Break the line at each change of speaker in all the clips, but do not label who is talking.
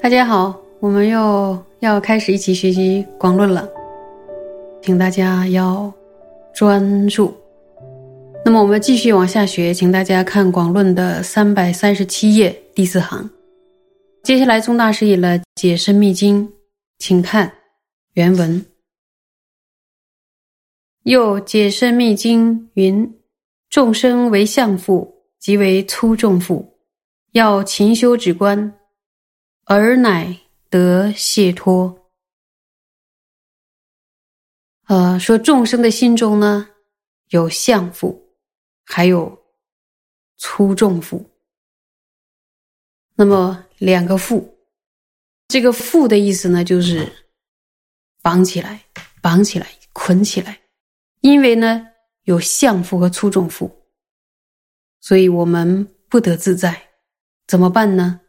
大家好，我们又要开始一起学习广论了，请大家要专注。那么我们继续往下学，请大家看广论的三百三十七页第四行。接下来宗大师引了《解深密经》，请看原文。又《解深密经》云：众生为相父，即为粗重父，要勤修止观。而乃得解脱。呃，说众生的心中呢，有相父，还有粗重父。那么两个父，这个父的意思呢，就是绑起来、绑起来、捆起来。因为呢，有相父和粗重父，所以我们不得自在。怎么办呢？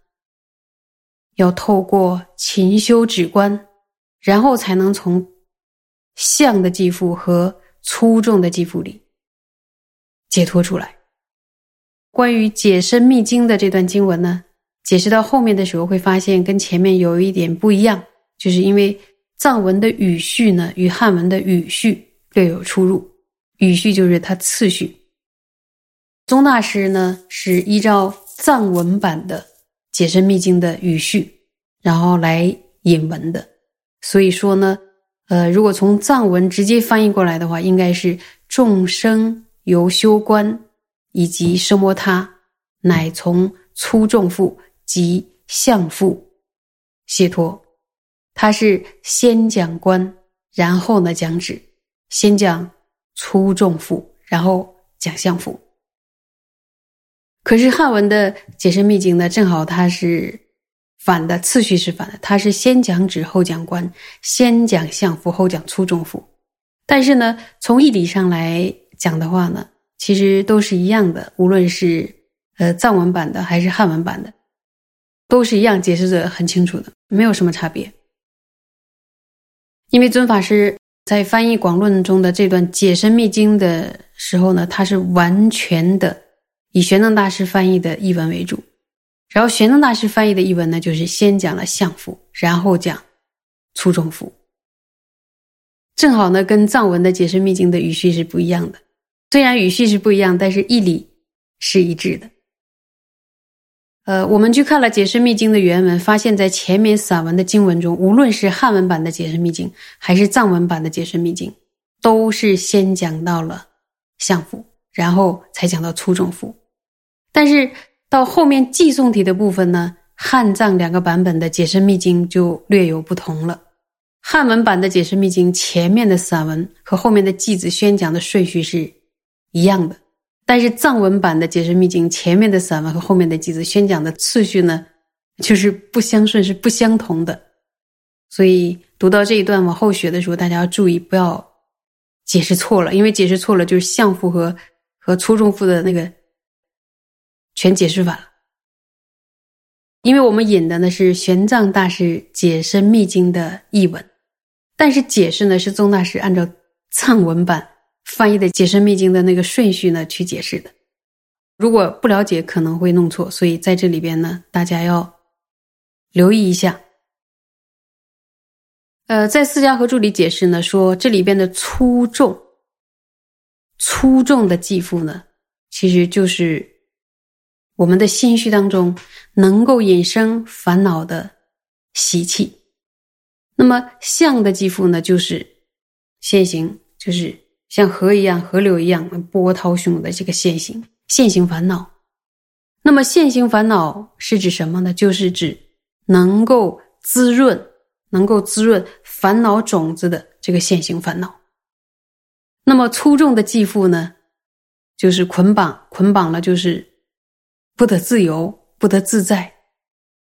要透过勤修止观，然后才能从相的继父和粗重的继父里解脱出来。关于解深密经的这段经文呢，解释到后面的时候会发现跟前面有一点不一样，就是因为藏文的语序呢与汉文的语序略有出入。语序就是它次序。宗大师呢是依照藏文版的。解深密经的语序，然后来引文的，所以说呢，呃，如果从藏文直接翻译过来的话，应该是众生由修观以及生摩他，乃从粗重复即相父解脱。他是先讲观，然后呢讲止，先讲粗重父，然后讲相父。可是汉文的解深密经呢，正好它是反的，次序是反的，它是先讲止后讲观，先讲相父后讲粗重父。但是呢，从义理上来讲的话呢，其实都是一样的，无论是呃藏文版的还是汉文版的，都是一样解释的很清楚的，没有什么差别。因为尊法师在翻译广论中的这段解深密经的时候呢，他是完全的。以玄奘大师翻译的译文为主，然后玄奘大师翻译的译文呢，就是先讲了相符，然后讲粗重符，正好呢跟藏文的解释秘经的语序是不一样的。虽然语序是不一样，但是义理是一致的。呃，我们去看了解释秘经的原文，发现在前面散文的经文中，无论是汉文版的解释秘经，还是藏文版的解释秘经，都是先讲到了相符，然后才讲到粗重符。但是到后面寄送体的部分呢，汉藏两个版本的解释秘经就略有不同了。汉文版的解释秘经前面的散文和后面的偈子宣讲的顺序是一样的，但是藏文版的解释秘经前面的散文和后面的句子宣讲的次序呢，就是不相顺，是不相同的。所以读到这一段往后学的时候，大家要注意不要解释错了，因为解释错了就是相符和和粗重符的那个。全解释反了，因为我们引的呢是玄奘大师解深密经的译文，但是解释呢是宗大师按照藏文版翻译的解深密经的那个顺序呢去解释的。如果不了解，可能会弄错，所以在这里边呢，大家要留意一下。呃，在四家和注里解释呢，说这里边的粗重、粗重的继父呢，其实就是。我们的心绪当中能够引生烦恼的习气，那么相的继父呢，就是现行，就是像河一样、河流一样波涛汹涌的这个现行现行烦恼。那么现行烦恼是指什么呢？就是指能够滋润、能够滋润烦恼种子的这个现行烦恼。那么粗重的继父呢，就是捆绑，捆绑了就是。不得自由，不得自在，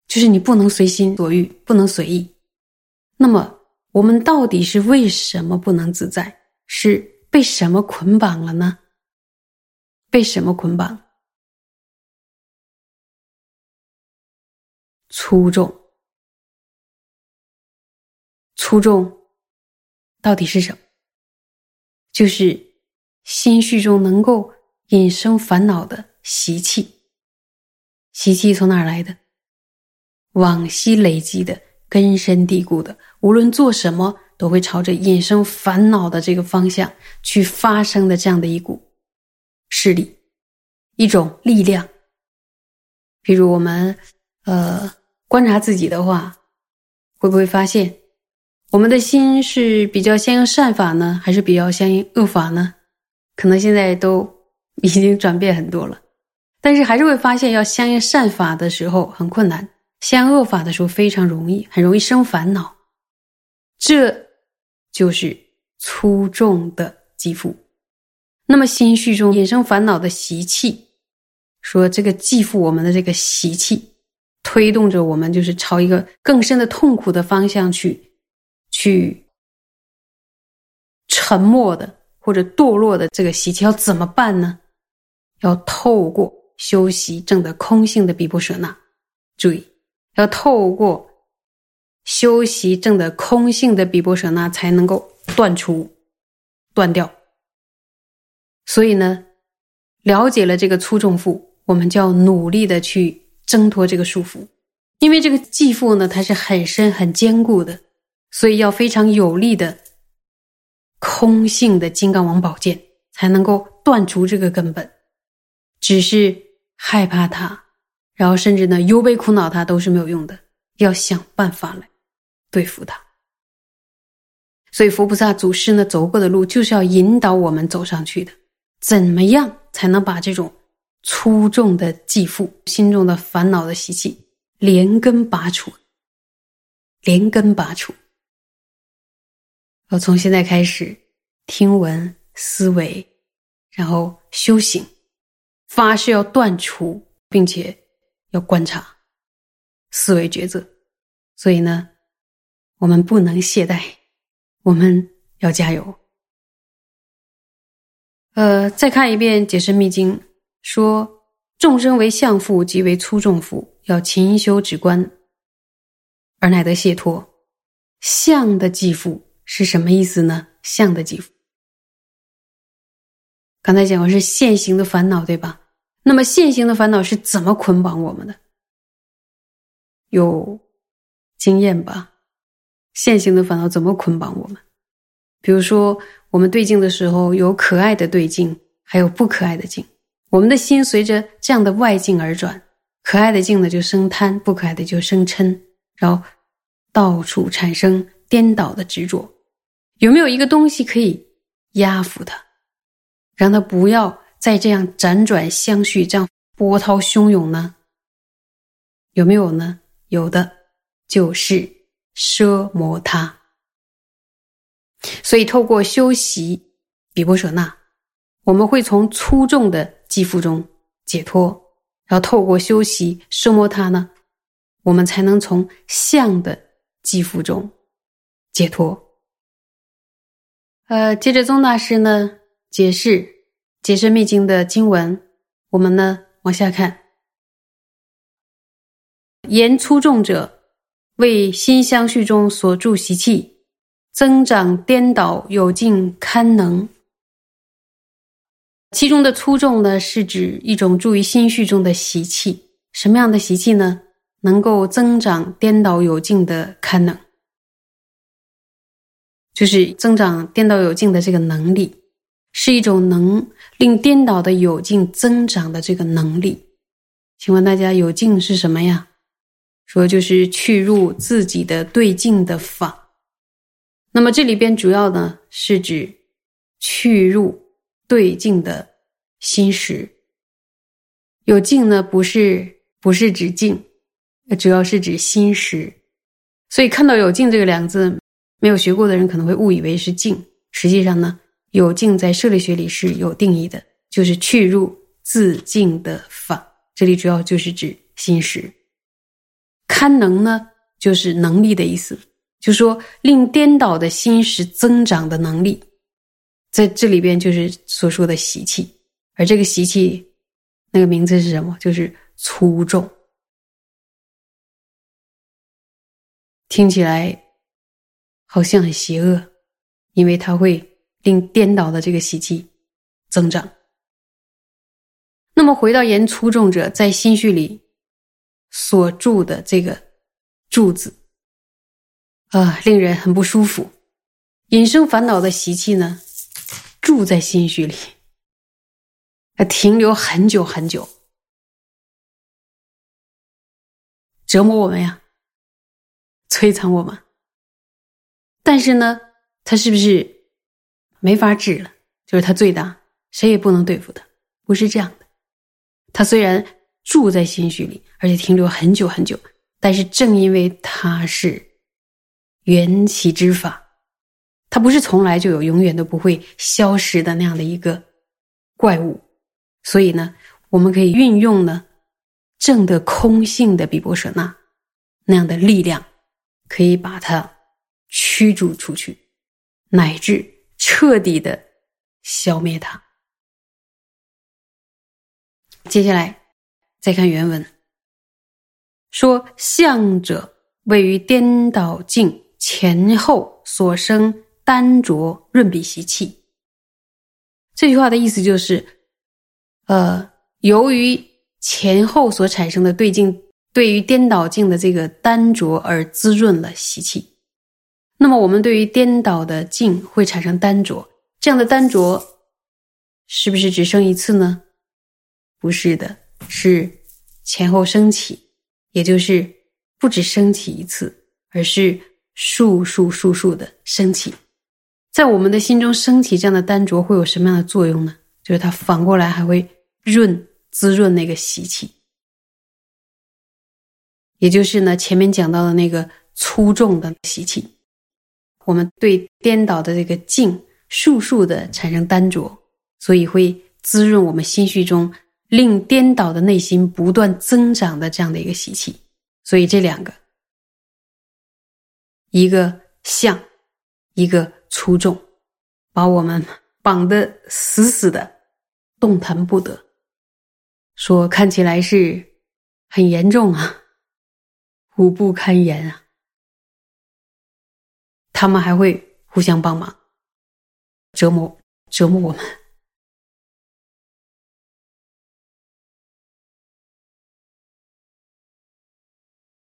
就是你不能随心所欲，不能随意。那么，我们到底是为什么不能自在？是被什么捆绑了呢？被什么捆绑？粗重。粗重到底是什么？就是心绪中能够引生烦恼的习气。习气从哪儿来的？往昔累积的、根深蒂固的，无论做什么都会朝着引生烦恼的这个方向去发生的这样的一股势力，一种力量。比如我们呃观察自己的话，会不会发现？我们的心是比较相应善法呢，还是比较相应恶法呢？可能现在都已经转变很多了，但是还是会发现，要相应善法的时候很困难，相应恶法的时候非常容易，很容易生烦恼。这就是粗重的肌肤。那么心绪中衍生烦恼的习气，说这个继父我们的这个习气，推动着我们就是朝一个更深的痛苦的方向去。去沉默的或者堕落的这个习气要怎么办呢？要透过修习正的空性的比波舍那，注意，要透过修习正的空性的比波舍那才能够断除、断掉。所以呢，了解了这个粗重缚，我们就要努力的去挣脱这个束缚，因为这个继缚呢，它是很深、很坚固的。所以要非常有力的空性的金刚王宝剑，才能够断除这个根本。只是害怕它，然后甚至呢忧悲苦恼它都是没有用的，要想办法来对付它。所以佛菩萨祖师呢走过的路，就是要引导我们走上去的。怎么样才能把这种粗重的继父心中的烦恼的习气连根拔除？连根拔除。要从现在开始听闻思维，然后修行，发誓要断除，并且要观察思维抉择。所以呢，我们不能懈怠，我们要加油。呃，再看一遍《解释密经》，说众生为相父，即为粗重父，要勤修止观，而乃得解脱。相的继父。是什么意思呢？相的继父，刚才讲的是现行的烦恼，对吧？那么现行的烦恼是怎么捆绑我们的？有经验吧？现行的烦恼怎么捆绑我们？比如说，我们对镜的时候，有可爱的对镜，还有不可爱的镜。我们的心随着这样的外境而转，可爱的镜呢就生贪，不可爱的就生嗔，然后到处产生颠倒的执着。有没有一个东西可以压服它，让它不要再这样辗转相续，这样波涛汹涌呢？有没有呢？有的，就是奢摩他。所以，透过修习比波舍那，我们会从粗重的肌肤中解脱；然后，透过修习奢摩他呢，我们才能从相的肌肤中解脱。呃，接着宗大师呢解释《解释密经》的经文，我们呢往下看。言粗重者，为心相续中所住习气，增长颠倒有境堪能。其中的粗重呢，是指一种住于心绪中的习气。什么样的习气呢？能够增长颠倒有境的堪能。就是增长颠倒有境的这个能力，是一种能令颠倒的有境增长的这个能力。请问大家，有境是什么呀？说就是去入自己的对境的法。那么这里边主要呢是指去入对境的心识。有境呢不是不是指境，主要是指心识。所以看到有境这个两个字。没有学过的人可能会误以为是静，实际上呢，有静在舍利学里是有定义的，就是去入自境的法。这里主要就是指心识。堪能呢，就是能力的意思，就说令颠倒的心识增长的能力，在这里边就是所说的习气。而这个习气，那个名字是什么？就是粗重。听起来。好像很邪恶，因为它会令颠倒的这个习气增长。那么回到言粗重者在心绪里所住的这个“柱子，啊，令人很不舒服。引生烦恼的习气呢，住在心绪里，啊，停留很久很久，折磨我们呀，摧残我们。但是呢，他是不是没法治了？就是他最大，谁也不能对付他，不是这样的。他虽然住在心绪里，而且停留很久很久，但是正因为它是缘起之法，它不是从来就有、永远都不会消失的那样的一个怪物，所以呢，我们可以运用呢正的空性的比波舍那那样的力量，可以把它。驱逐出去，乃至彻底的消灭它。接下来再看原文，说相者位于颠倒境前后所生单浊润比习气。这句话的意思就是，呃，由于前后所产生的对境，对于颠倒境的这个单浊而滋润了习气。那么，我们对于颠倒的境会产生单浊，这样的单浊是不是只生一次呢？不是的，是前后升起，也就是不止升起一次，而是数数数数的升起。在我们的心中升起这样的单浊会有什么样的作用呢？就是它反过来还会润滋润那个习气，也就是呢前面讲到的那个粗重的习气。我们对颠倒的这个境，数数的产生单浊，所以会滋润我们心绪中，令颠倒的内心不断增长的这样的一个习气。所以这两个，一个相，一个粗重，把我们绑得死死的，动弹不得。说看起来是很严重啊，苦不堪言啊。他们还会互相帮忙，折磨折磨我们。